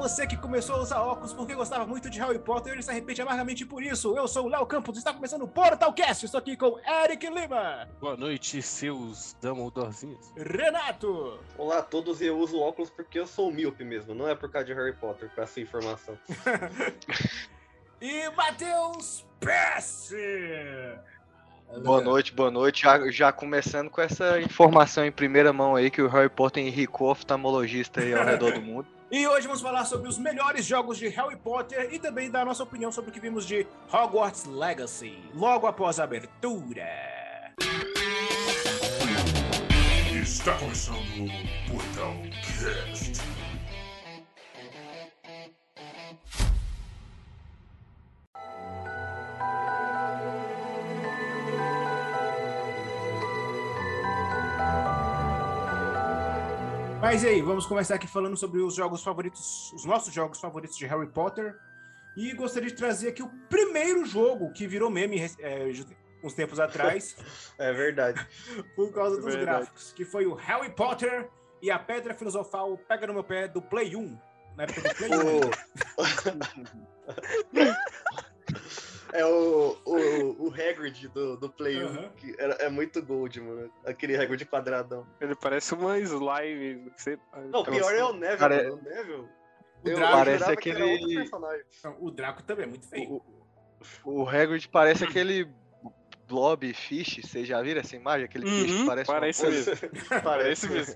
Você que começou a usar óculos porque gostava muito de Harry Potter e se arrepende amargamente por isso. Eu sou o Léo Campos e está começando o Portalcast. Estou aqui com Eric Lima. Boa noite, seus Dumbledorezinhos. Renato. Olá a todos, eu uso óculos porque eu sou míope mesmo, não é por causa de Harry Potter, com essa informação. e Matheus Pesce. Boa noite, boa noite. Já, já, começando com essa informação em primeira mão aí que o Harry Potter enricou oftalmologista aí ao redor do mundo. E hoje vamos falar sobre os melhores jogos de Harry Potter e também dar nossa opinião sobre o que vimos de Hogwarts Legacy, logo após a abertura. Está começando o Portal Cast. Mas e aí, vamos começar aqui falando sobre os jogos favoritos, os nossos jogos favoritos de Harry Potter. E gostaria de trazer aqui o primeiro jogo que virou meme é, uns tempos atrás. é verdade. por causa dos verdade. gráficos, que foi o Harry Potter e a Pedra Filosofal Pega no Meu Pé do Play 1. Na época do Play 1. É o, o, o Hagrid do, do Play 1, uhum. que era, é muito gold, mano. Aquele Hagrid quadradão. Ele parece uma slime. Você... Não, pior é o Neville, Pare... o Neville. O Draco parece aquele. O Draco também é muito feio. O, o Hagrid parece aquele blob fish, vocês já viram essa imagem? Aquele uhum, bicho que parece, parece mesmo. parece mesmo.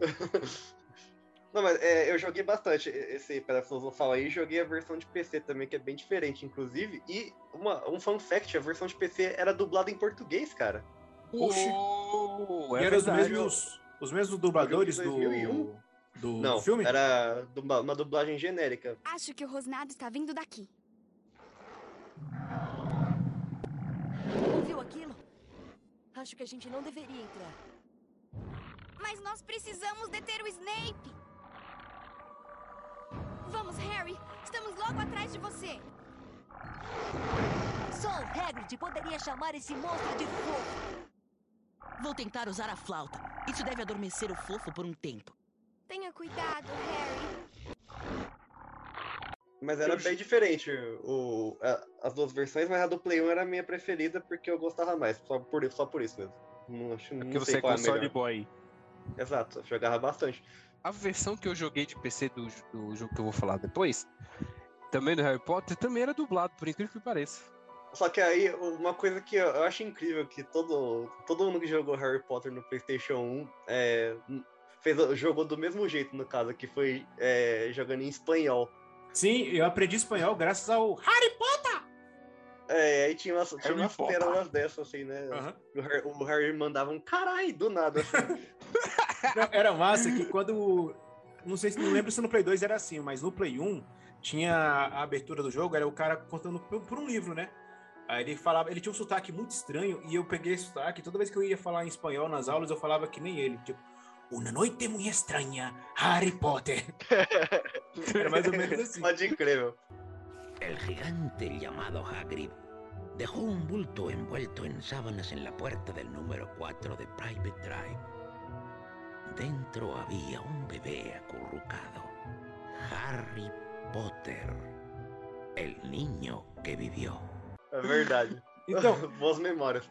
Não, mas é, eu joguei bastante esse Pedra falar aí, joguei a versão de PC também, que é bem diferente, inclusive. E uma, um fun fact, a versão de PC era dublada em português, cara. Oxi! Oh, é e eram os mesmos, os mesmmos dubladores do, do Não, filme? era uma dublagem genérica. Acho que o Rosnado está vindo daqui. Ouviu aquilo? Acho que a gente não deveria entrar. Mas nós precisamos deter o Snape! Vamos, Harry! Estamos logo atrás de você! Só o Hagrid poderia chamar esse monstro de fofo. Vou tentar usar a flauta. Isso deve adormecer o fofo por um tempo. Tenha cuidado, Harry. Mas era bem diferente o, a, as duas versões, mas a do Play 1 era a minha preferida porque eu gostava mais. Só por, só por isso mesmo. Não, não porque você é console boy. Exato, eu jogava bastante a versão que eu joguei de PC do, do jogo que eu vou falar depois, também do Harry Potter, também era dublado, por incrível que pareça. Só que aí, uma coisa que eu acho incrível que todo, todo mundo que jogou Harry Potter no PlayStation 1 é, fez, jogou do mesmo jeito, no caso, que foi é, jogando em espanhol. Sim, eu aprendi espanhol graças ao Harry Potter! É, aí tinha umas, tinha umas pérolas dessas, assim, né? Uhum. O, Harry, o Harry mandava um caralho do nada, assim. Não, era massa que quando. Não sei se não lembro se no Play 2 era assim, mas no Play 1 tinha a abertura do jogo, era o cara contando por, por um livro, né? Aí ele falava, ele tinha um sotaque muito estranho e eu peguei esse sotaque. Toda vez que eu ia falar em espanhol nas aulas, eu falava que nem ele. Tipo, Uma noite muito estranha, Harry Potter. Era mais ou menos assim. Pode incrível. El gigante llamado Hagrid dejó un bulto envuelto en sábanas en la puerta del número 4 de Private Drive. Dentro había un bebé acurrucado. Harry Potter. El niño que vivió. É verdade. Então, boas memórias.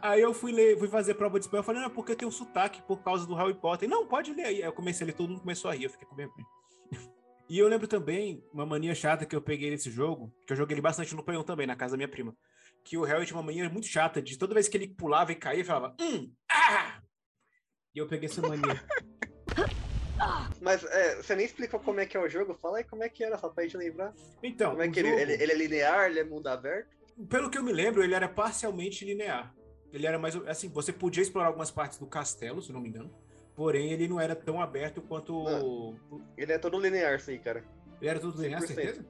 Aí eu fui ler, fui fazer prova de espanhol, eu falei, não, porque tem um sotaque por causa do Harry Potter. Não, pode ler aí. Aí eu comecei a ler, todo mundo começou a rir, eu fiquei com vergonha. E eu lembro também uma mania chata que eu peguei nesse jogo, que eu joguei ele bastante no Play 1 também, na casa da minha prima. Que o Harry tinha uma mania muito chata de toda vez que ele pulava e caía, ele falava, hum! E eu peguei essa mania. Mas é, você nem explicou como é que é o jogo? Fala aí como é que era, só pra gente lembrar. Então. Como é que jogo... ele, ele, é linear, ele é mundo aberto? Pelo que eu me lembro, ele era parcialmente linear. Ele era mais. Assim, você podia explorar algumas partes do castelo, se não me engano. Porém, ele não era tão aberto quanto. Não, ele é todo linear, sim, cara. Ele era todo linear, 100%. certeza?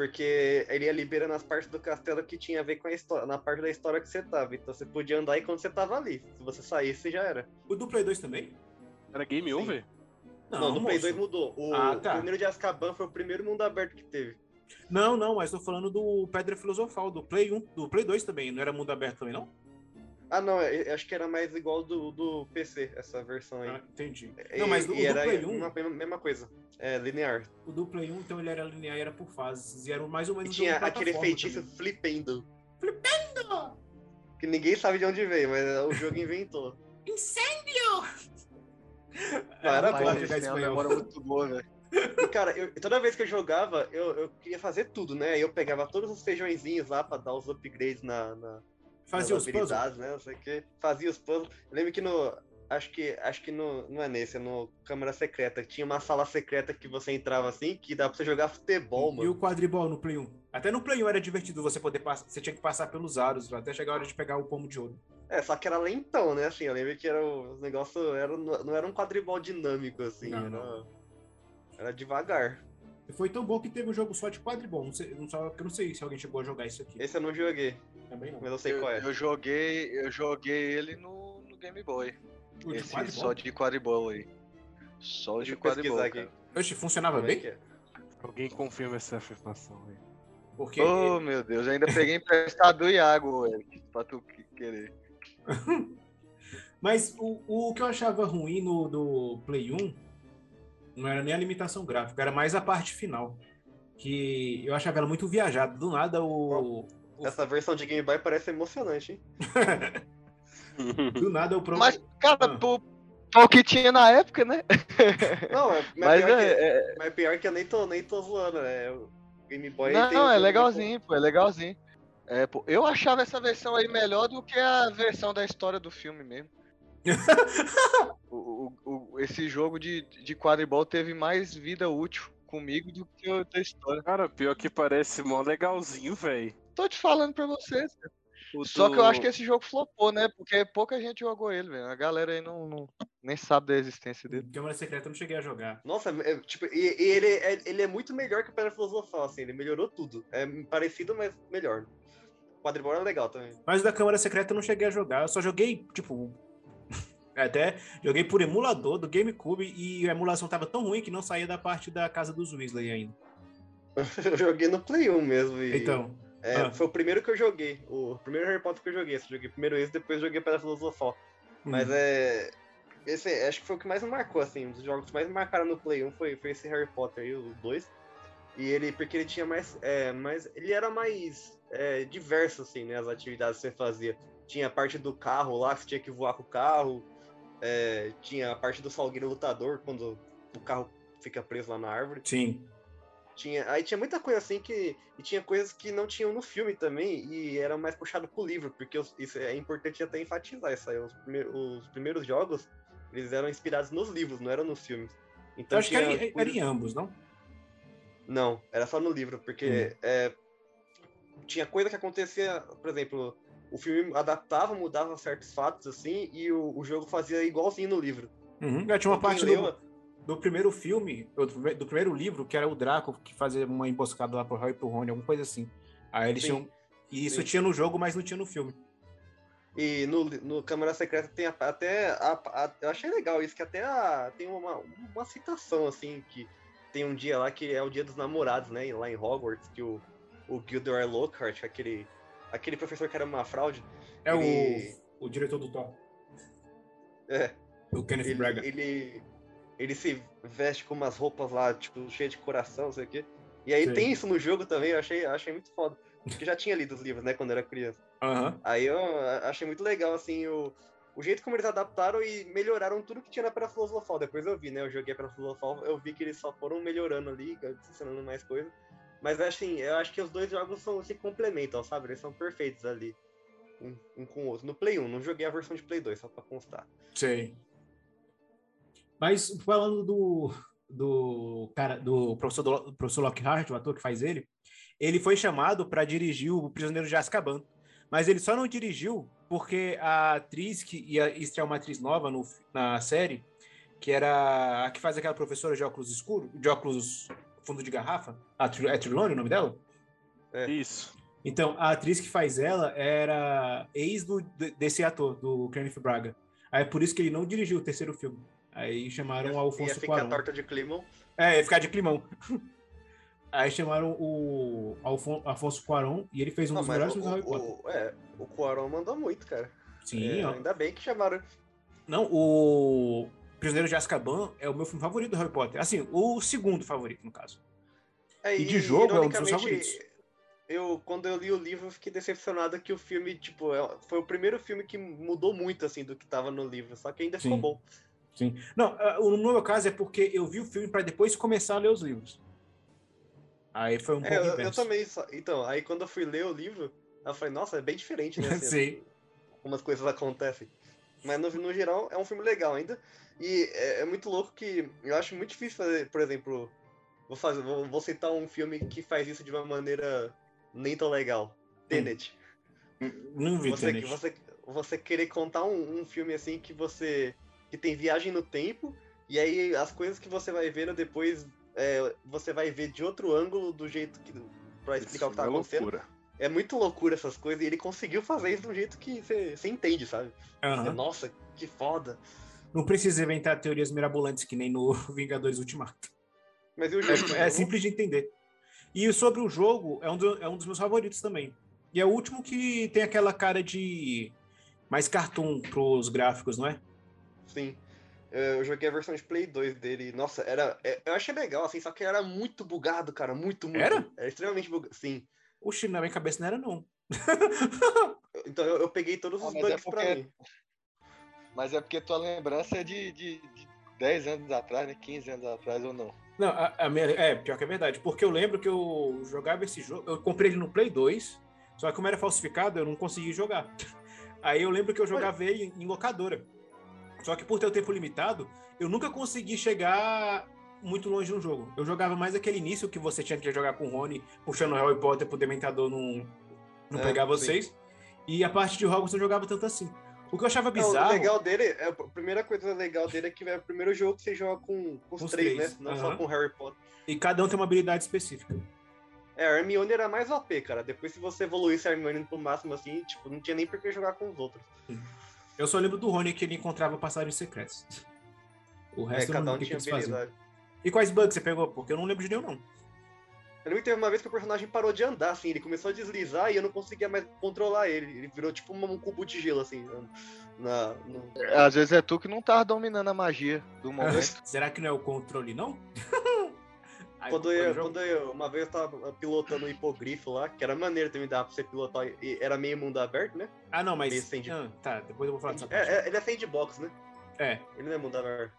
Porque ele ia liberando as partes do castelo que tinha a ver com a história, na parte da história que você tava. Então você podia andar aí quando você tava ali. Se você saísse, já era. O do Play 2 também? Era game sim. over? Não, não do Play 2 mudou. O, ah, tá. primeiro de Azkaban foi o primeiro mundo aberto que teve. Não, não, mas tô falando do Pedra Filosofal, do Play 1, do Play 2 também. Não era mundo aberto também, não? Ah, não, eu eu acho que era mais igual do, do PC, essa versão aí. Ah, entendi. E- Não, mas o, e do era Play 1, uma mesma, mesma coisa. É, linear. o do Play 1, então ele era linear, era por fases. E era mais ou E menos tinha uma aquele feitiço também. flipendo. Flipendo! Que ninguém sabe de onde veio, mas o jogo inventou. Não, era bom, jogar é uma espanhol. muito boa, velho. E, cara, eu- toda vez que eu jogava, eu, eu queria fazer tudo, né? Eu pegava todos os feijõezinhos lá pra dar os upgrades na, na, Fazia os puzzles. né? Não sei que. Fazia os puzzles. Eu lembro que no. Acho que, acho que no, não é nesse, é no Câmara Secreta. Tinha uma sala secreta que você entrava assim, que dá pra você jogar futebol, E mano. o quadribol no Play 1. Até no Play 1 era divertido você poder passar. Você tinha que passar pelos aros até chegar a hora de pegar o pomo de ouro. É, só que era lentão, né? Assim, eu lembro que era o os negócio era, não era um quadribol dinâmico, assim. Não, era, não. era devagar. E Foi tão bom que teve um jogo só de quadribol. Não sei, não, eu não sei se alguém chegou a jogar isso aqui. Esse eu não joguei, Também não. mas eu sei Eu, qual é. eu joguei, eu joguei ele no, no Game Boy. O de Esse só de quadribol aí. Só Deixa de quadribol, aqui. Oxe, funcionava Como é bem? é? Alguém confirma essa afirmação aí. Porque Oh, meu Deus, eu ainda peguei emprestado do Iago, velho, pra tu que- querer. Mas o, o que eu achava ruim no do Play 1 não era nem a limitação gráfica, era mais a parte final. Que eu achava ela muito viajada. Do nada o. o- Essa versão de Game Boy parece emocionante, hein? do nada o pro... Mas, cara, Ah. pro, pro que tinha na época, né? Não, é, Mas pior, é, que, é- mas pior que eu nem tô, nem tô zoando, né? O Game Boy Não, tem um é legalzinho, pô, é legalzinho. É, pô, eu achava essa versão aí melhor do que a versão da história do filme mesmo. O- o- o- esse jogo de, de quadribol teve mais vida útil comigo do que o da história. Cara, pior que parece mó legalzinho, velho. Tô te falando pra vocês. cara. O Só do- que eu acho que esse jogo flopou, né? Porque pouca gente jogou ele, velho. A galera aí não, não- nem sabe da existência dele. Câmara Secreta eu não cheguei a jogar. Nossa, é, tipo, e, e ele, é, ele é muito melhor que o Pedra Filosofal, assim, ele melhorou tudo. É parecido, mas melhor. O quadribol é legal também. Mas da Câmara Secreta eu não cheguei a jogar. Eu só joguei, tipo. Até joguei por emulador do GameCube e a emulação tava tão ruim que não saía da parte da casa dos Weasley ainda. Eu joguei no Play 1 mesmo. E, Então, é, ah. Foi o primeiro que eu joguei. O primeiro Harry Potter que eu joguei. Eu joguei primeiro esse, depois joguei Pedra Filosofal. Mas hum, é. Esse acho que foi o que mais me marcou, assim. Um dos jogos que mais me marcaram no Play 1 foi, foi esse Harry Potter aí, o 2. E ele, porque ele tinha mais. É, mais ele era mais é, diverso, assim, né? As atividades que você fazia. Tinha a parte do carro lá, que você tinha que voar com o carro. É, tinha a parte do salgueiro lutador, quando o carro fica preso lá na árvore. sim. Tinha, aí tinha muita coisa assim que. E tinha coisas que não tinham no filme também, e era mais puxado pro livro, porque os- isso é importante até enfatizar isso aí. Os, os primeiros jogos, eles eram inspirados nos livros, não eram nos filmes. Então Eu acho que era, era em ambos, não? Não, era só no livro, porque é, tinha coisa que acontecia, por exemplo, o filme adaptava, mudava certos fatos assim, e o, o jogo fazia igualzinho no livro. Uhum. Já tinha uma parte do, leu- do primeiro filme, do, prime- do primeiro livro, que era o Draco que fazia uma emboscada lá pro Harry e pro Rony, alguma coisa assim. Aí eles Sim. tinham. E isso Sim. tinha no jogo, mas não tinha no filme. E no, no Câmara Secreta tem até. A, a- eu achei legal isso, que até a- tem uma, uma citação, assim, que tem um dia lá que é o dia dos namorados, né? Lá em Hogwarts, que o, o Gilderoy Lockhart, aquele, aquele professor que era uma fraude, É Ele- o, o diretor do Thor. É. O Kenneth ele, Braga. ele, ele se veste com umas roupas lá, tipo, cheias de coração, não sei o quê. E aí Sim. tem isso no jogo também, eu achei, achei muito foda. Porque já tinha lido os livros, né, quando era criança. Aham. Aí eu achei muito legal, assim, o, o jeito como eles adaptaram e melhoraram tudo que tinha na Pedra Filosofal. Depois eu vi, né? Eu joguei a Pedra Filosofal, eu vi que eles só foram melhorando ali, adicionando mais coisa. Mas assim, eu acho que os dois jogos são, se complementam, sabe? Eles são perfeitos ali. Um, um com o outro. No Play 1, não joguei a versão de Play 2, só pra constar. Sei. Mas falando do, do cara, do professor, do professor Lockhart, o ator que faz ele, ele foi chamado para dirigir o Prisioneiro de Azkaban. Mas ele só não dirigiu porque a atriz que ia estrear uma atriz nova no, na série, que era a que faz aquela professora de óculos escuro, de óculos fundo de garrafa, a Tri- é Trilone o nome dela? Isso. Então, a atriz que faz ela era ex do, de- desse ator, do Kenneth Braga. Aí é por isso que ele não dirigiu o terceiro filme. Aí chamaram o ia Alfonso ficar Cuarón. torta de climão. É, ia ficar de climão. Aí chamaram o Alfon Afonso Cuarón e ele fez um Não, dos melhores o, filmes do Harry Potter. o, é, o Cuarón mandou muito, cara. Sim, É, ó. ainda bem que chamaram. Não, o Prisioneiro de Azkaban é o meu filme favorito do Harry Potter. Assim, o segundo favorito, no caso. É, E de jogo é um dos meus favoritos. Eu, quando eu li o livro, eu fiquei decepcionado que o filme, tipo, é- foi o primeiro filme que mudou muito, assim, do que tava no livro. Só que ainda ficou Sim. bom. Sim. Não, o- no meu caso é porque eu vi o filme para depois começar a ler os livros. Aí foi um É, pouco eu, eu também. Então, aí quando eu fui ler o livro, eu falei, nossa, é bem diferente, né? assim, Sim. Algumas coisas acontecem. Mas no, no geral, é um filme legal ainda. E é, é muito louco que eu acho muito difícil fazer, por exemplo, vou, fazer, vou, vou citar um filme que faz isso de uma maneira nem tão legal. Tenet. Não vi Você, Tenet. você, você querer contar um, um filme assim que você. que tem viagem no tempo, e aí as coisas que você vai vendo depois, é, você vai ver de outro ângulo do jeito que. pra explicar o que tá é acontecendo. loucura. É muito loucura essas coisas, e ele conseguiu fazer isso de um jeito que você entende, sabe? Aham. Você, Nossa, que foda. Não precisa inventar teorias mirabolantes que nem no Vingadores Ultimato. Mas o jogo? É, é simples de entender. E sobre o jogo, é um, do- é um dos meus favoritos também. E é o último que tem aquela cara de mais cartoon pros gráficos, não é? Sim. É, Eu joguei a versão de Play 2 dele. Nossa, era. é, Eu achei legal, assim, só que era muito bugado, cara. Muito, muito. Era? Era extremamente bugado. Sim. Oxi, na minha cabeça não era, não. Então eu, eu peguei todos Ah, os é bugs pra porque- mim. Mas é porque tua lembrança é de, de, de 10 anos atrás, né? 15 anos atrás ou não. Não, a, a minha- é, pior que é verdade. Porque eu lembro que eu jogava esse jogo. Eu comprei ele no Play 2, só que como era falsificado, eu não consegui jogar. Aí eu lembro que eu jogava ele em, em locadora. Só que por ter o tempo limitado, eu nunca consegui chegar muito longe no jogo. Eu jogava mais aquele início que você tinha que jogar com o Rony, puxando o Harry Potter pro Dementador não, não É, pegar sim. vocês. E a parte de Hogwarts eu jogava tanto assim. O que eu achava Não, bizarro. o legal dele, é, a primeira coisa legal dele é que é o primeiro jogo que você joga com, com os três, três, né? Não só com Harry Potter. E cada um tem uma habilidade específica. É, a Hermione era mais OP, cara. Depois, se você evoluísse a Hermione pro máximo assim, tipo, não tinha nem por que jogar com os outros. Eu só lembro do Rony que ele encontrava passagens secretas. O É, resto eu cada não um tinha habilidade. E quais bugs você pegou? Porque eu não lembro de nenhum, não. Eu lembro que teve uma vez que o personagem parou de andar, assim, ele começou a deslizar e eu não conseguia mais controlar ele. Ele virou tipo um, cubo de gelo, assim. Na, no- Às vezes é tu que não tá dominando a magia do momento. Será que não é o controle, não? Quando eu, o quando eu, uma vez eu tava pilotando um hipogrifo lá, que era maneiro também dar pra você pilotar, e era meio mundo aberto, né? Ah, não, mas. sand- Ah, tá, depois eu vou falar dessa É, parte. é, ele é sandbox, né? É. Ele não é mundo aberto.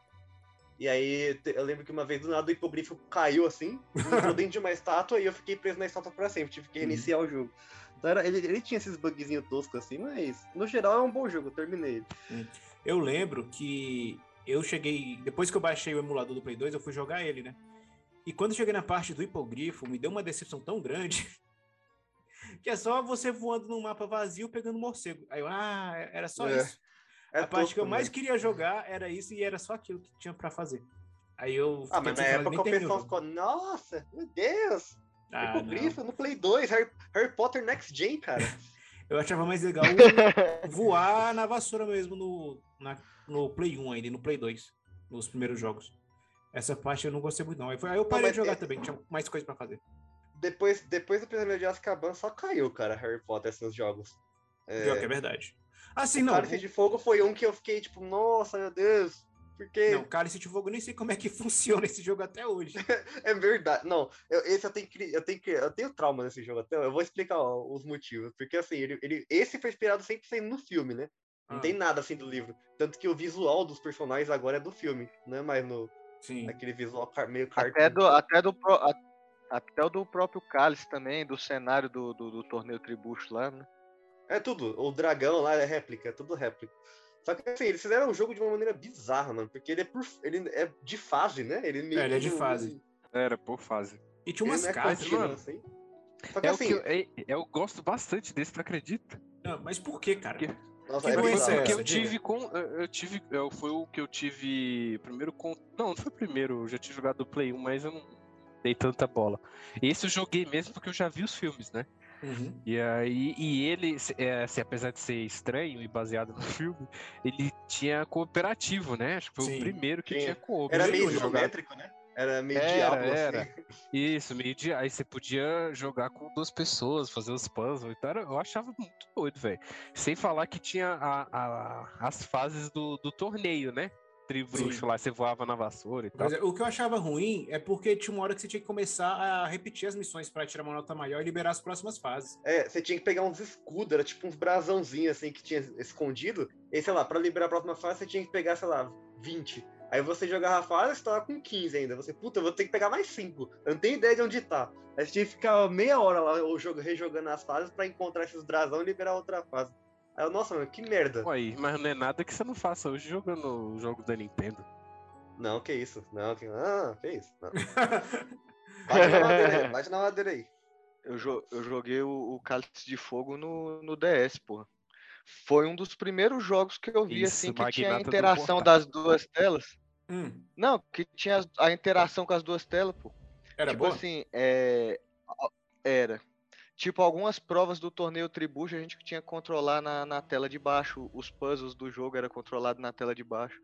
E aí, eu lembro que uma vez do nada o hipogrifo caiu assim, entrou dentro de uma estátua e eu fiquei preso na estátua pra sempre, tive que Uhum. reiniciar o jogo. Então era, ele, ele tinha esses bugzinhos toscos assim, mas no geral é um bom jogo, eu terminei ele. Eu lembro que eu cheguei. Depois que eu baixei o emulador do Play 2, eu fui jogar ele, né? E quando cheguei na parte do hipogrifo, me deu uma decepção tão grande. Que é só você voando num mapa vazio pegando morcego. Aí eu, ah, era só É. isso. É a parte que eu mais mesmo. queria jogar era isso e era só aquilo que tinha pra fazer. Aí eu. Ah, mas na época o pessoal ficou, nossa, meu Deus, Ah, não. hipogrifo no Play 2, Harry, Harry Potter Next Gen, cara. Eu achava mais legal voar na vassoura mesmo no, na- no Play 1 ainda, no Play 2, nos primeiros jogos. Essa parte eu não gostei muito, não. Aí, foi- aí eu parei mas de jogar é- também, tinha mais coisa pra fazer. Depois, depois do Prisioneiro de Azkaban só caiu, cara, Harry Potter esses jogos. Pior que é verdade. Assim, o não. Cálice de Fogo foi um que eu fiquei tipo, nossa, meu Deus, porque Não, Cálice de Fogo, eu nem sei como é que funciona esse jogo até hoje. é verdade. Não, eu- esse eu tenho que, eu tenho que, eu tenho trauma nesse jogo até. Eu vou explicar ó, os motivos, porque assim, ele, ele- esse foi inspirado 100% no filme, né? Não Ah. tem nada assim do livro, tanto que o visual dos personagens agora é do filme, não é mais no Sim. aquele visual car- meio cartoon. Até do, até do, pro- até o do próprio Cálice também, do cenário do, do, do torneio Tribucho lá, né? É tudo. O dragão lá é réplica, é tudo réplica. Só que assim, eles fizeram o jogo de uma maneira bizarra, mano. Porque ele é, por, ele é de fase, né? Ele, meio É, ele é que de não- fase. Era por fase. E tinha umas não é cartas, contínuo, mano. assim. Só que É o assim, que eu, é- eu gosto bastante desse, tu acredita? Não, mas por que, cara? Que- nossa, que é doença é Porque essa? eu tive com. Eu tive. Eu, foi o que eu tive. Primeiro com. Não, não foi o primeiro. Eu já tinha jogado do Play 1, mas eu não dei tanta bola. Esse eu joguei mesmo porque eu já vi os filmes, né? Uhum. E aí, e ele, se- é, assim, apesar de ser estranho e baseado no filme, ele tinha cooperativo, né? Acho que foi Sim, o primeiro que tinha. tinha coop. Era meio isométrico, né? Era meio Era, diabo, era. assim. Isso, meio dia. Aí você podia jogar com duas pessoas, fazer os puzzles. Então era- eu achava muito doido, velho. Sem falar que tinha a- a- as fases do, do torneio, né? Tribruxo Sim. lá, você voava na vassoura e tal. É, o que eu achava ruim é porque tinha uma hora que você tinha que começar a repetir as missões pra tirar uma nota maior e liberar as próximas fases. É, você tinha que pegar uns escudos, era tipo uns brasãozinhos assim que tinha escondido. E sei lá, pra liberar a próxima fase você tinha que pegar, sei lá, 20. Aí você jogava a fase, você tava com 15 ainda. Você, puta, eu vou ter que pegar mais 5. Eu não tenho ideia de onde tá. Aí você tinha que ficar meia hora lá o jogo, rejogando as fases pra encontrar esses brasão e liberar outra fase. Aí eu, nossa, mano, que merda. Aí, mas não é nada que você não faça hoje jogando os jogos da Nintendo. Não, que isso. Não, que, ah, que isso. Não. Bate na madeira aí, bate na madeira aí. Eu, jo- eu joguei o, o Cálice de Fogo no, no DS, porra. Foi um dos primeiros jogos que eu vi, Isso, assim, que tinha a interação das duas telas. Hum, Não, que tinha a interação com as duas telas, pô. era tipo boa? assim, é... Era. Tipo, algumas provas do torneio Tribucho a gente tinha que controlar na, na tela de baixo. Os puzzles do jogo era controlado na tela de baixo.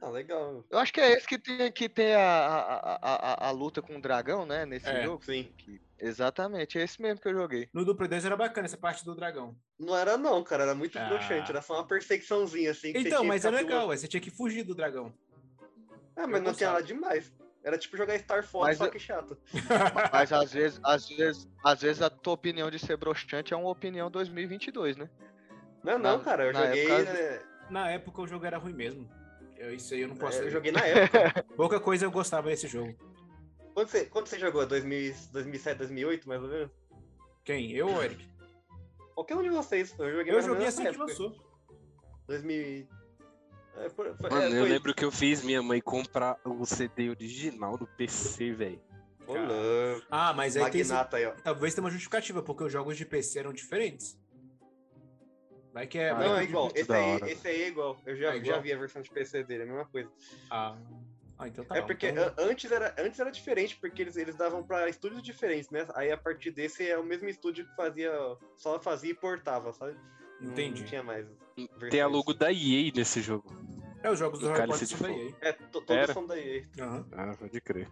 Ah, legal. Eu acho que é esse que tem, que tem a, a, a, a, luta com o dragão, né? Nesse É, jogo. Sim. Que- exatamente, é esse mesmo que eu joguei. No Duplo 2 era bacana essa parte do dragão. Não era não, cara, era muito Ah. broxante, era só uma perseguiçãozinha assim. que você Então, mas é legal, você tinha que fugir do dragão. É, mas Eu não tinha gostava. nada demais. Era tipo jogar Star Fox, Mas só que chato. Mas às vezes, às vezes, às vezes a tua opinião de ser broxante é uma opinião 2022, né? Não, não, Na- cara, eu na joguei. época- né, Na época o jogo era ruim mesmo. Eu, isso aí eu não posso. eu joguei na época. Pouca coisa eu gostava desse jogo. quando, você, quando você jogou? 2000, 2007, 2008, mais ou menos? Quem? Eu ou Eric? Qualquer um de vocês. Eu joguei Eu mais ou joguei menos assim que lançou. 2000. É, foi, foi, Mano, é, eu foi- lembro que eu fiz minha mãe comprar o CD original do PC, velho. Ah, mas aí tem esse- Magnata aí, ó. talvez tenha uma justificativa, porque os jogos de PC eram diferentes. Vai que é. Ah, Não, é igual. Esse aí, esse aí é igual. Eu já, É igual? já vi a versão de PC dele, é a mesma coisa. Ah, ah, então tá é bom. porque Então, an- antes, era, antes era diferente, porque eles, eles davam pra estúdios diferentes, né? Aí a partir desse é o mesmo estúdio que fazia. Só fazia e portava, sabe? Entendi. Não tinha mais. Tem a logo da EA nesse jogo. É, os jogos do do Harry Potter de são da. EA. É, to- todos Era? são da EA. Aham. Ah, pode crer.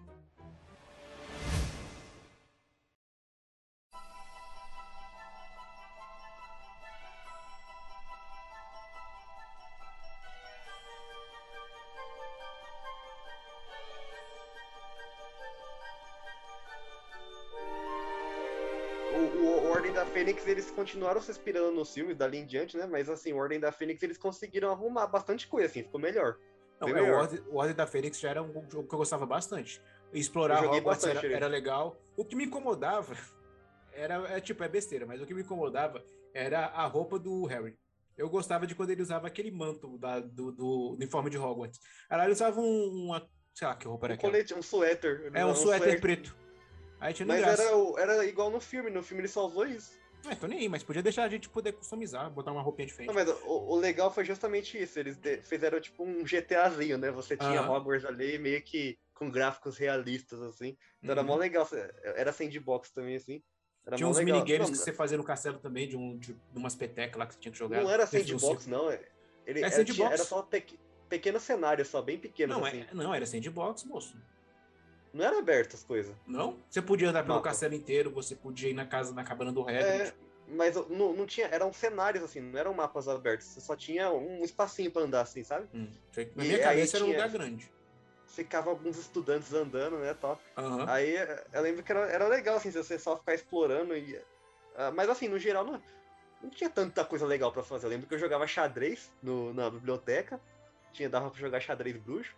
Eles continuaram se inspirando nos filmes dali em diante, né? Mas assim, o Ordem da Fênix, eles conseguiram arrumar bastante coisa, assim, ficou melhor. Não, é, o. Ordem, o Ordem da Fênix já era um jogo que eu gostava bastante. Explorar Hogwarts bastante era, era legal. O que me incomodava era, é, tipo, é besteira, mas o que me incomodava era a roupa do Harry. Eu gostava de quando ele usava aquele manto da- do, do uniforme de Hogwarts. Ele usava um, uma. Sei lá que roupa era Um aquela. colete, um suéter. É um suéter preto. Aí tinha no Mas era, era igual no filme, no filme ele só usou isso. É, tô nem aí, mas podia deixar a gente poder customizar, botar uma roupinha diferente. Não, mas o, o legal foi justamente isso. Eles de- fizeram tipo um GTAzinho, né? Você tinha Aham. Hogwarts ali meio que com gráficos realistas, assim. Então era Uhum. mó legal. Era sandbox também, assim. Era Tinha uns legal. minigames não, que você fazia no castelo também, de, um, de, umas petecas lá que você tinha que jogar. Não era um sandbox, círculo. não. é- Ele É era, sandbox. tinha- era só pequ- pequenos cenários, só bem pequenos, Não, assim. é, não, era sandbox, moço. Não era aberto as coisas. Não? Você podia andar pelo Mapa. castelo inteiro, você podia ir na casa, na cabana do É, Hagrid. mas não, não tinha. Eram cenários, assim, não eram mapas abertos. Você só tinha um espacinho pra andar, assim, sabe? Hum, Na E minha cabeça era um lugar grande. Ficava alguns estudantes andando, né, tal. Aham. Aí eu lembro que era, era legal, assim, você só ficar explorando e. ah, mas assim, no geral, não, não tinha tanta coisa legal pra fazer. Eu lembro que eu jogava xadrez no, na biblioteca. Tinha, dava pra jogar xadrez bruxo.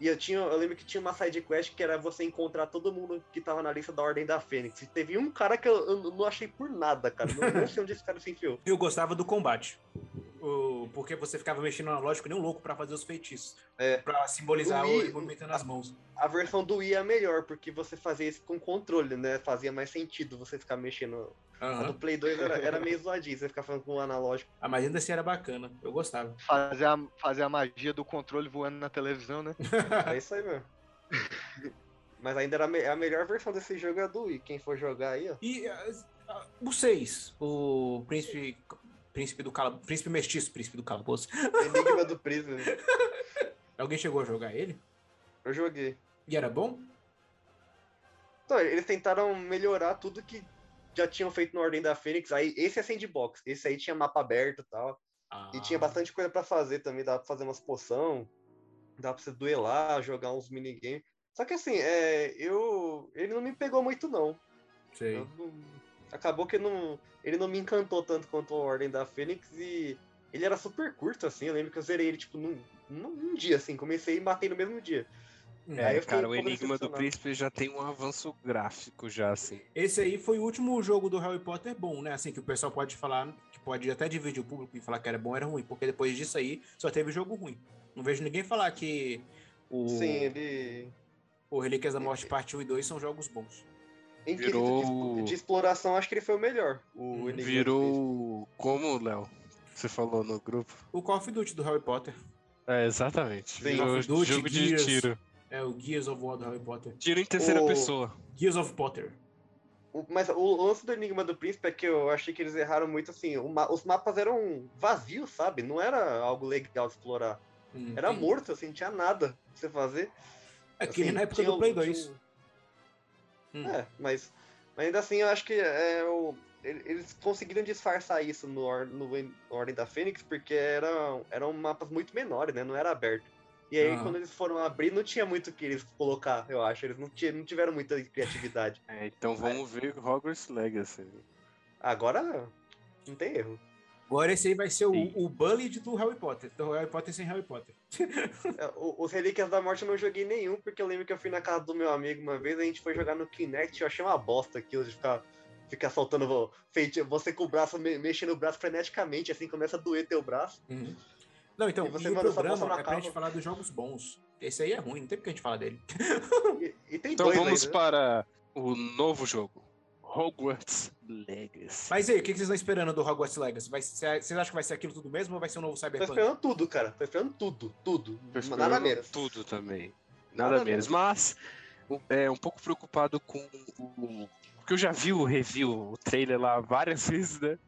E eu tinha. Eu lembro que tinha uma side quest que era você encontrar todo mundo que tava na lista da Ordem da Fênix. E teve um cara que eu, eu não achei por nada, cara. Não, não sei onde esse cara se enfiou. Eu gostava do combate. O- porque você ficava mexendo no analógico nem um louco pra fazer os feitiços. É. Pra simbolizar O o, Wii- ele movimentando as mãos. A versão do Wii é melhor, porque você fazia isso com controle, né? Fazia mais sentido você ficar mexendo. A Aham. do Play 2 era, era meio zoadinho, você ficar falando com o analógico. Ah, mas ainda assim era bacana. Eu gostava. Fazer a, fazer a magia do controle voando na televisão, né? É isso aí mesmo. Mas ainda era a me- a melhor versão desse jogo é a do Wii. Quem for jogar aí, ó. E ah, ah, o 6, o príncipe. Príncipe do cala... Príncipe mestiço, príncipe do calabouço. Enigma do Prisma. Alguém chegou a jogar ele? Eu joguei. E era bom? Então, eles tentaram melhorar tudo que já tinham feito no Ordem da Fênix. Aí, esse é sandbox. Esse aí tinha mapa aberto e tal. E tinha Ah. bastante coisa pra fazer também. Dava pra fazer umas poção. Dava pra você duelar, jogar uns minigames. Só que assim, é, eu. Ele não me pegou muito, não. Sei. Eu não- Acabou que não. Ele não me encantou tanto quanto a Ordem da Fênix e. Ele era super curto, assim. Eu lembro que eu zerei ele, tipo, num, num, dia, assim. Comecei e matei no mesmo dia. Aí É, cara, o Enigma do. Príncipe já tem um avanço gráfico já, assim. Esse aí foi o último jogo do Harry Potter bom, né? Assim, que o pessoal pode falar, que pode até dividir o público e falar que era bom era ruim, porque depois disso aí só teve jogo ruim. Não vejo ninguém falar que o, Sim, ele. o Relíquias da Morte Parte 1 e 2 são jogos bons. Em quesito Virou- de, de exploração, acho que ele foi o melhor. O Hum. Virou. Como, Léo? Você falou no grupo? O Call of Duty do Harry Potter. É, exatamente. Sim. Virou Call of Duty, jogo de Gears. tiro. É o Gears of War do Harry Potter. Tiro em terceira O- pessoa. Gears of Potter. O- Mas o lance do Enigma do Príncipe é que eu achei que eles erraram muito assim. ma- os mapas eram vazios, sabe? Não era algo legal de explorar. Hum, Era tem- morto, assim, não tinha nada pra você fazer. É que Assim, na época do Play um- 2. tinha Hum. um- É, mas, mas ainda assim eu acho que é, o- ele- eles conseguiram disfarçar isso no, Or- no En- Ordem da Fênix porque eram, eram mapas muito menores, né? Não era aberto. E aí, Aham. quando eles foram abrir, não tinha muito o que eles colocar, eu acho. Eles não, tinha, não tiveram muita criatividade. É, então vamos ver Hogwarts Legacy. Agora, não tem erro. Agora esse aí vai ser o, Sim. o Bullet do Harry Potter. Do Harry Potter sem Harry Potter. É, o- Os Relíquias da Morte eu não joguei nenhum, porque eu lembro que eu fui na casa do meu amigo uma vez, a gente foi jogar no Kinect, eu achei uma bosta aquilo de ficar, ficar soltando vo- feiti- você com o braço, me- mexendo o braço freneticamente, assim, começa a doer teu braço. Não, então, E e você o manda essa programa é pra gente falar dos jogos bons. Esse aí é ruim, não tem porque a gente falar dele. E, e tem Então dois vamos ainda. para o novo jogo. Hogwarts Legacy. Mas e aí, o que vocês estão esperando do Hogwarts Legacy? Vai ser- vocês acham que vai ser aquilo tudo mesmo ou vai ser um novo Tô Cyberpunk? esperando tudo, cara. Tô esperando tudo, tudo. Tô Nada esperando menos. Tudo também. Nada, Nada menos. menos. Mas é um pouco preocupado com o. Porque eu já vi o review, o trailer lá várias vezes, né?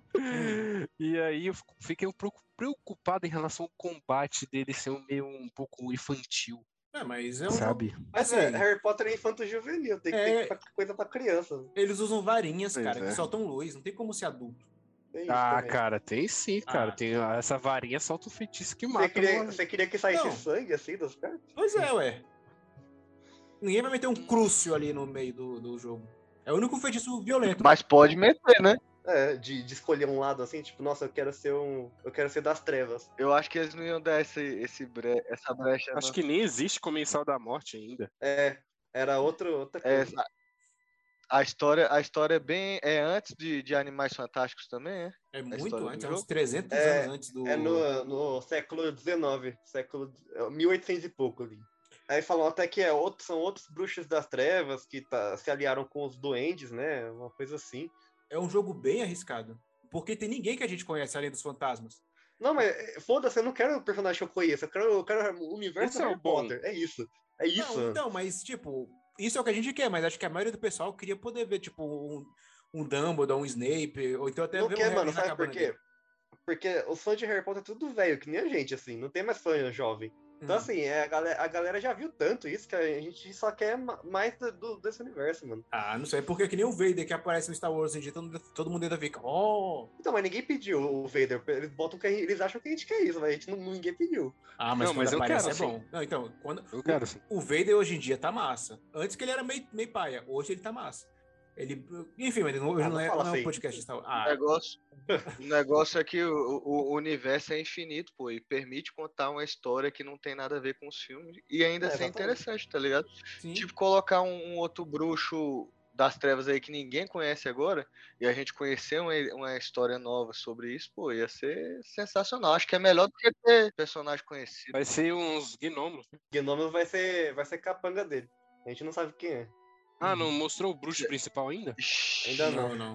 E aí eu fiquei um pouco preocupado em relação ao combate dele ser um meio um pouco infantil, É, mas é um sabe? Mas Assim, é, Harry Potter é infanto juvenil, tem que É. ter coisa pra criança. Eles usam varinhas, Pois cara, é. que soltam luz. Não tem como ser adulto. Tem Ah, também. cara, tem sim, cara. Ah. Tem essa varinha solta um feitiço que Você mata. queria, uma- você queria que saísse Não. sangue assim dos caras? Pois é, ué. Ninguém vai meter um crucio ali no meio do, do jogo. É o único feitiço violento. Mas pode meter, né? É, de, de escolher um lado assim, tipo, nossa, eu quero ser um. Eu quero ser das trevas. Eu acho que eles não iam dar esse, esse bre- essa brecha. Acho não. que nem existe Comensal da Morte ainda. É, era outro, outra É, coisa. a, a história, a história é bem. É antes de, de Animais Fantásticos também, é? É muito antes, é uns 300 É, anos antes do. É no, no século XIX, século é, 1800 e pouco ali. Aí falam até que é outro, são outros bruxos das trevas que tá, se aliaram com os duendes, né? Uma coisa assim. É um jogo bem arriscado. Porque tem ninguém que a gente conhece além dos fantasmas. Não, mas é, foda-se, eu não quero o personagem que eu conheço, eu quero, eu quero o universo é Harry bom. Potter. É isso. É isso. Não, então, mas, tipo, isso é o que a gente quer, mas acho que a maioria do pessoal queria poder ver, tipo, um, um Dumbledore, um Snape, ou então até não ver quer, um mano, sabe por quê? dele. Porque os fãs de Harry Potter é tudo velho, que nem a gente, assim, não tem mais fã jovem. Então, Hum. assim, é, a, galera, a galera já viu tanto isso que a gente só quer ma- mais do, do- desse universo, mano. Ah, não sei, porque é que nem o Vader que aparece no Star Wars hoje em dia, todo, mundo- todo mundo ainda fica, oh! Então, mas ninguém pediu o Vader. Eles botam que eles acham que a gente quer isso, mas a gente não, ninguém pediu. Ah, mas Não, mas eu aparece quero, é bom. Não, então, quando, Eu quero sim. o Vader hoje em dia tá massa. Antes que ele era meio, meio paia, hoje ele tá massa. Ele, enfim, mas não, Ah, não, não é, não é um assim. podcast de Star Wars. O Ah, negócio, o negócio é que o, o- o universo é infinito, pô, e permite contar uma história que não tem nada a ver com os filmes e ainda É, ser exatamente. interessante, tá ligado? sim. Tipo, colocar um, um outro bruxo das trevas aí que ninguém conhece agora e a gente conhecer uma, uma história nova sobre isso, pô, ia ser sensacional. Acho que é melhor do que ter personagem conhecido. Vai ser uns gnomos. Gnomos vai ser, vai ser capanga dele. A gente não sabe quem é. Ah, não mostrou o bruxo principal ainda? Ainda não. não, não.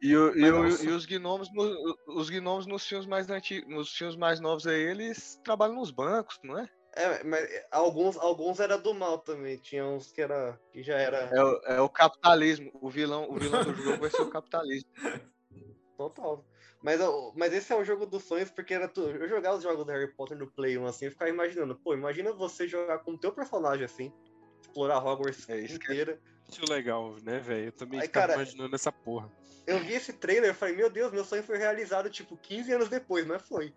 E, o- e o- e os gnomos, no- os gnomos nos filmes mais antigos, nos filmes mais novos aí, eles trabalham nos bancos, não é? É, mas alguns, alguns era do mal também. Tinha uns que era. que já era É o, é o capitalismo. O vilão, o vilão do jogo vai ser o capitalismo. total. Mas, mas esse é o jogo dos sonhos, porque era tu, eu jogava os jogos do Harry Potter no Play 1 assim, eu ficava imaginando, pô, imagina você jogar com o teu personagem assim. Explorar Hogwarts É que- inteira. Muito legal, né, velho? Eu também Aí, ficava cara, imaginando essa porra. Eu vi esse trailer e falei, meu Deus, meu sonho foi realizado, tipo, 15 anos depois, mas foi.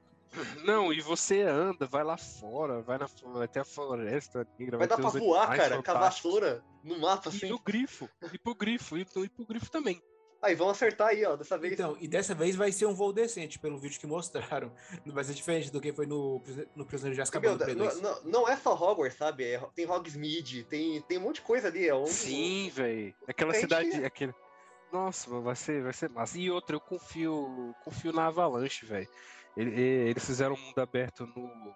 Não, e você anda, vai lá fora, vai, na, vai até a floresta negra, Vai dar ter pra voar, cara, com a vassoura no mapa, E assim. no grifo, e pro grifo, e e pro grifo também. Aí, vão acertar aí, ó, dessa vez. Então, e dessa vez vai ser um voo decente, pelo vídeo que mostraram. Não vai ser diferente do que foi no, no Prisioneiro de Azkaban Meu, não, 2. não- não é só Hogwarts, sabe? É- tem Hogsmeade, tem, tem um monte de coisa ali. É um, Sim, velho. Aquela cidade, que- aquele... Nossa, mano, vai ser, vai ser massa. E outra, eu confio, confio na Avalanche, velho. Ele- Eles fizeram um mundo aberto no,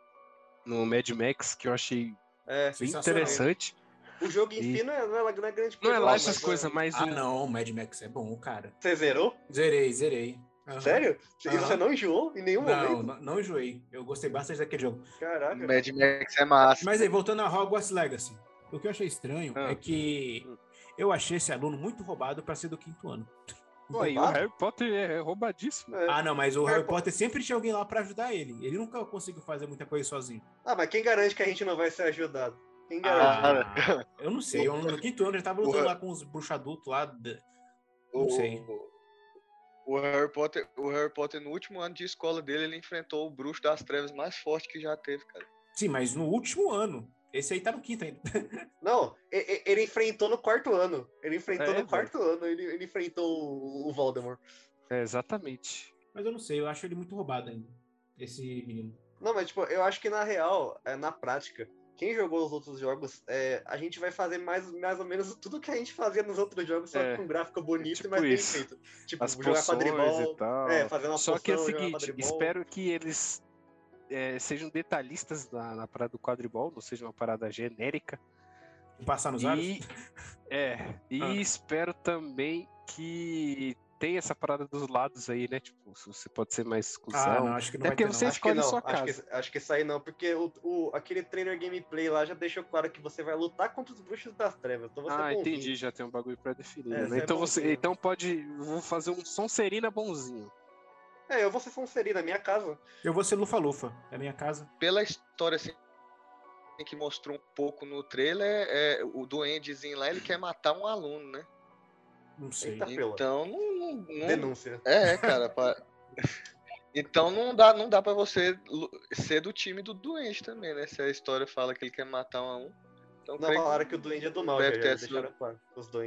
no Mad Max, que eu achei É, bem interessante. O jogo em E- si não é, não é, não é grande Não é coisa, lá essas mas, coisas, é- mas Ah, não, o Mad Max é bom, cara. Você zerou? Zerei, zerei. Aham. Sério? Aham. você não enjoou em nenhum Não, momento? não, não enjoei. Eu gostei bastante daquele jogo. Caraca. Mad Max é massa. Mas aí, voltando a Hogwarts Legacy. O que eu achei estranho Ah. é que eu achei esse aluno muito roubado pra ser do quinto ano. Pô, e o? Harry Potter é roubadíssimo. É. Ah, não, mas o Harry Harry Potter sempre tinha alguém lá pra ajudar ele. Ele nunca conseguiu fazer muita coisa sozinho. Ah, mas quem garante que a gente não vai ser ajudado? Quem garante? Ah, eu não sei. Eu, no quinto ano ele tava lutando lá com os bruxos adultos lá. Não sei. O, o Harry Potter, o Harry Potter, no último ano de escola dele, ele enfrentou o bruxo das trevas mais forte que já teve, cara. Sim, mas no último ano. Esse aí tá no quinto ainda. Não, ele enfrentou no quarto ano. Ele enfrentou É, no quarto ano. Ele, ele enfrentou o- o Voldemort. É, exatamente. Mas eu não sei, eu acho ele muito roubado ainda. Esse menino. Não, mas tipo, eu acho que na real, é, na prática, quem jogou os outros jogos, é, a gente vai fazer mais, mais ou menos tudo que a gente fazia nos outros jogos, só É, com um gráfico bonito tipo e mais bem feito. Tipo, As jogar quadribol. e tal. É, fazer uma Só que é o poção, seguinte, espero que eles é, sejam detalhistas na, na parada do quadribol, não seja uma parada genérica. Passar nos aros. E, é, e Ah. espero também que tenha essa parada dos lados aí, né? Tipo, se você pode ser mais Ah, exclusão. não, acho que não É vai porque ter, não. você Acho que escolhe não, sua acho casa. que, acho que isso aí não, porque o, o- aquele trailer gameplay lá já deixou claro que você vai lutar contra os bruxos das trevas. Então você Ah, entendi, já tem um bagulho pré-definido. É, né? você é Então você, bonzinho. então pode, vou fazer um Sonserina bonzinho. É, eu vou ser Sonserina na minha casa. Eu vou ser Lufa-Lufa, é minha casa. Pela história, assim, que mostrou um pouco no trailer, é, o duendezinho lá, ele quer matar um aluno, né? Não sei. Eita. Então, não... não- não- Denúncia. É, cara. pa- Então não dá, não dá pra você ser do time do doente também, né? Se a história fala que ele quer matar um a um. Então, Não creio falaram que o duende é do mal, Deve já, ter sido- claro.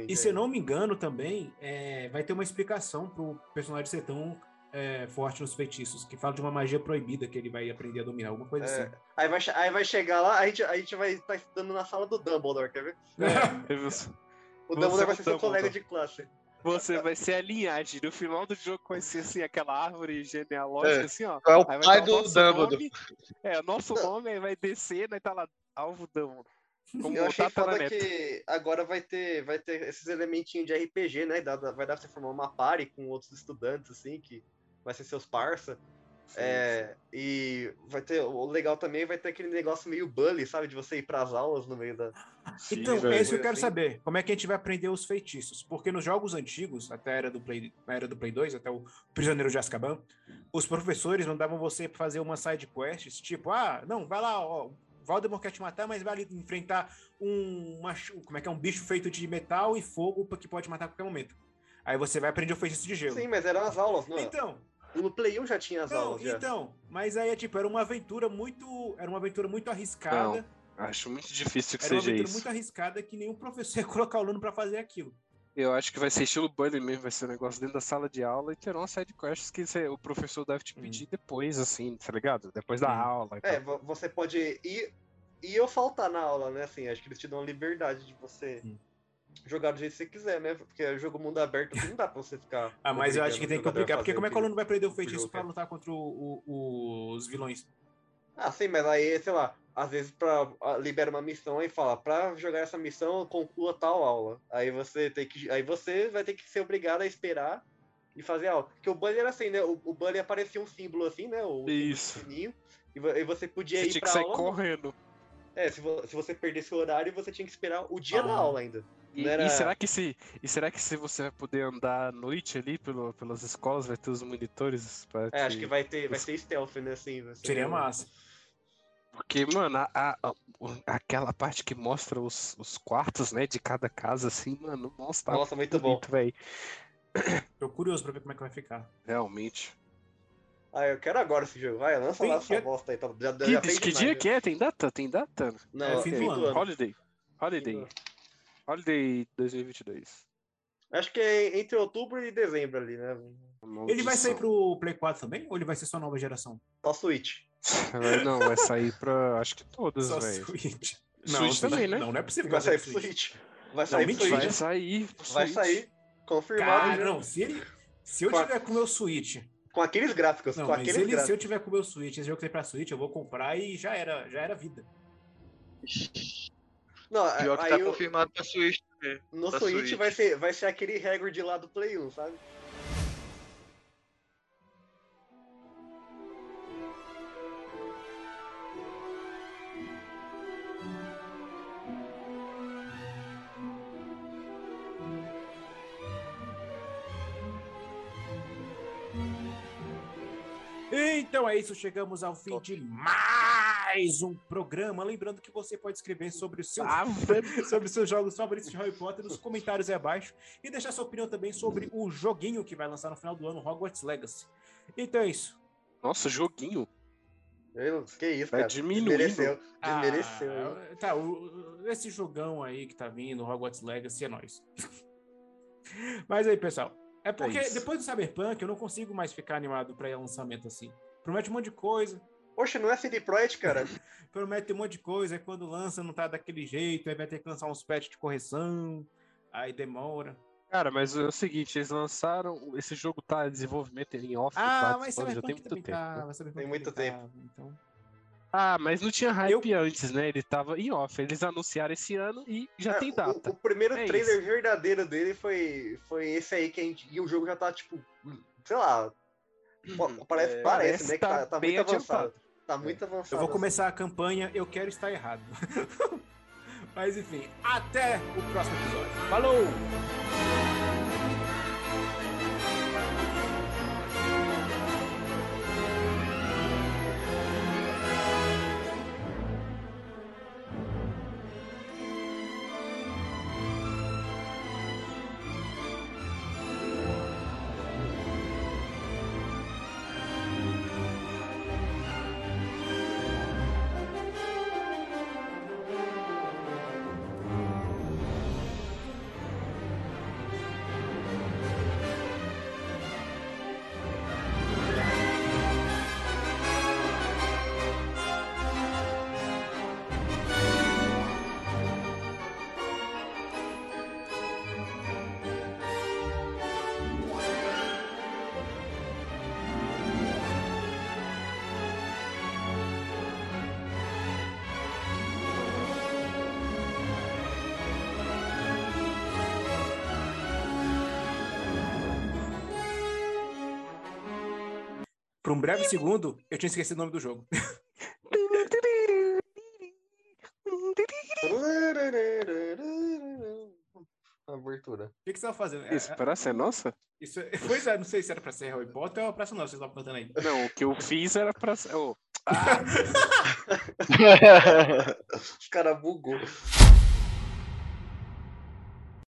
E se eu não me engano também, é, vai ter uma explicação pro personagem ser tão é, forte nos feitiços, que fala de uma magia proibida que ele vai aprender a dominar, alguma coisa É, assim. aí, vai, aí vai chegar lá, a gente, a gente vai estar estudando na sala do Dumbledore, quer ver? O Dumbledore vai o ser seu colega de classe. você vai ser a linhagem. No final do jogo vai ser assim, aquela árvore genealógica, É. assim, ó. É o pai o do nosso Dumbledore. nome, é, o nosso nome aí vai descer, né? Tá lá, alvo Dumbledore. Como Eu o achei foda que agora vai ter, vai ter esses elementinhos de RPG, né? Vai dar pra você formar uma party com outros estudantes, assim, que vai ser seus parça. É, e vai ter. O legal também vai ter aquele negócio meio bully, sabe? De você ir pras aulas no meio da. Sim, Então, velho. é isso que eu quero Assim. saber. Como é que a gente vai aprender os feitiços? Porque nos jogos antigos, até a era do Play, na era do Play 2, até o Prisioneiro de Azkaban, os professores mandavam você fazer uma side quests, tipo, ah, não, vai lá, ó, Voldemort quer te matar, mas vai ali enfrentar um, uma como é que é, um bicho feito de metal e fogo que pode matar a qualquer momento. Aí você vai aprender o feitiço de gelo. Sim, mas eram as aulas, não é? Então, No Play 1 já tinha as não, aulas. Já. então, mas aí é tipo, era uma aventura muito, era uma aventura muito arriscada. Acho muito difícil que Era uma seja aventura isso. muito arriscada que nenhum professor ia colocar o aluno pra fazer aquilo. Eu acho que vai ser estilo Bully mesmo, vai ser um negócio dentro da sala de aula e terão side quests que você- o professor deve te pedir depois, assim, tá ligado? Depois da Hum. aula. É, tal. você pode ir e eu faltar na aula, né? Assim, acho que eles te dão a liberdade de você Hum. Jogar do jeito que você quiser, né? Porque é jogo mundo aberto, não dá pra você ficar. Ah, mas eu acho que tem que a complicar, porque como é que o aluno vai aprender o feitiço quer. lutar contra o- o- os vilões? Ah, sim, mas aí, sei lá, às vezes pra, ah, libera uma missão e fala, pra jogar essa missão, conclua tal aula. Aí você tem que. Aí você vai ter que ser obrigado a esperar e fazer a aula. Porque o Bully era assim, né? O, o Bully aparecia um símbolo assim, né? O Isso. sininho, e, e você podia Você ir tinha pra que sair aula. correndo. É, se, vo- se você perdesse o horário, você tinha que esperar o dia da Ah. aula ainda. E, era- e será que se e será que se você vai poder andar à noite ali pelo, pelas escolas, vai ter os monitores pra É, acho te- que vai ter, vai ser stealth, né? Assim, vai ser Seria massa. Porque, mano, a- a- a- aquela parte que mostra os, os quartos, né, de cada casa, assim, mano, nossa, tá Nossa, muito bom. bonito, velho. Tô curioso pra ver como é que vai ficar. Realmente. Ah, eu quero agora esse jogo. Vai, lança lá essa eu- bosta aí. Tá, já, Que, já que dia né? que é? Tem data? Tem data? Não, É, fim do ano. Holiday. Holiday. Holiday 2022. Acho que é entre outubro e dezembro ali, né? Ele vai sair Maldição. pro Play 4 também? Ou ele vai ser só nova geração? Só Switch. Não, vai sair pra. Acho que todas, Só velho. Switch. Switch também, né? Não, não é possível que Vai sair pro Switch. Vai sair pro mentira. Switch. Vai sair. pro Vai sair. Confirmado. Cara, já. não, se ele. Se eu Com a- tiver com o meu Switch. Com aqueles gráficos. Não, com mas aqueles ele, se gráficos. eu tiver com o meu Switch, esse jogo sair pra Switch, eu vou comprar e já era, já era vida. Não, Pior que aí tá o- confirmado pra Switch também. no pra Switch, Switch. Vai, ser, vai ser aquele recorde lá do Play 1, sabe? Então é isso, chegamos ao fim de mais um programa. Lembrando que você pode escrever sobre o seu Ah, sobre os seus jogos favoritos de Harry Potter nos comentários aí abaixo e deixar sua opinião também sobre o joguinho que vai lançar no final do ano, Hogwarts Legacy. Então é isso. Nossa, joguinho. Eu, que isso, Tá cara. diminuindo. Desmereceu. Desmereceu. hein? Ah, tá, o- esse jogão aí que tá vindo, Hogwarts Legacy, é nóis. Mas aí, pessoal, é porque isso. depois do Cyberpunk eu não consigo mais ficar animado pra ir a lançamento assim. Promete um monte de coisa, Poxa, não é CD Projekt, cara? promete um monte de coisa, aí quando lança não tá daquele jeito, aí vai ter que lançar uns patches de correção, aí demora. Cara, mas é o seguinte, eles lançaram. Esse jogo tá em desenvolvimento em off. Ah, tá, mas já tem muito tempo. tá, Cyberpunk Tem muito também tempo. tá, então... Ah, mas não tinha hype antes, né? Ele tava em off. Eles anunciaram esse ano e já É, tem o- data. O, primeiro É trailer isso. verdadeiro dele foi, foi esse aí que a gente. E o jogo já tá, tipo, sei lá. Po- Parece, É, parece, parece né? Que tá tá, tá bem muito avançado. adiantado. Tá muito avançado. Eu vou começar a campanha Eu Quero Estar Errado. Mas enfim, até o próximo episódio. Falou! Por um breve segundo, eu tinha esquecido o nome do jogo. Abertura. O que, que você tava fazendo? É, Isso, praça é nossa? isso, pois é, não sei se era pra ser Harry Potter ou a Praça Nossa vocês estavam cantando aí. Não, o que eu fiz era pra. Oh, Os caras bugou.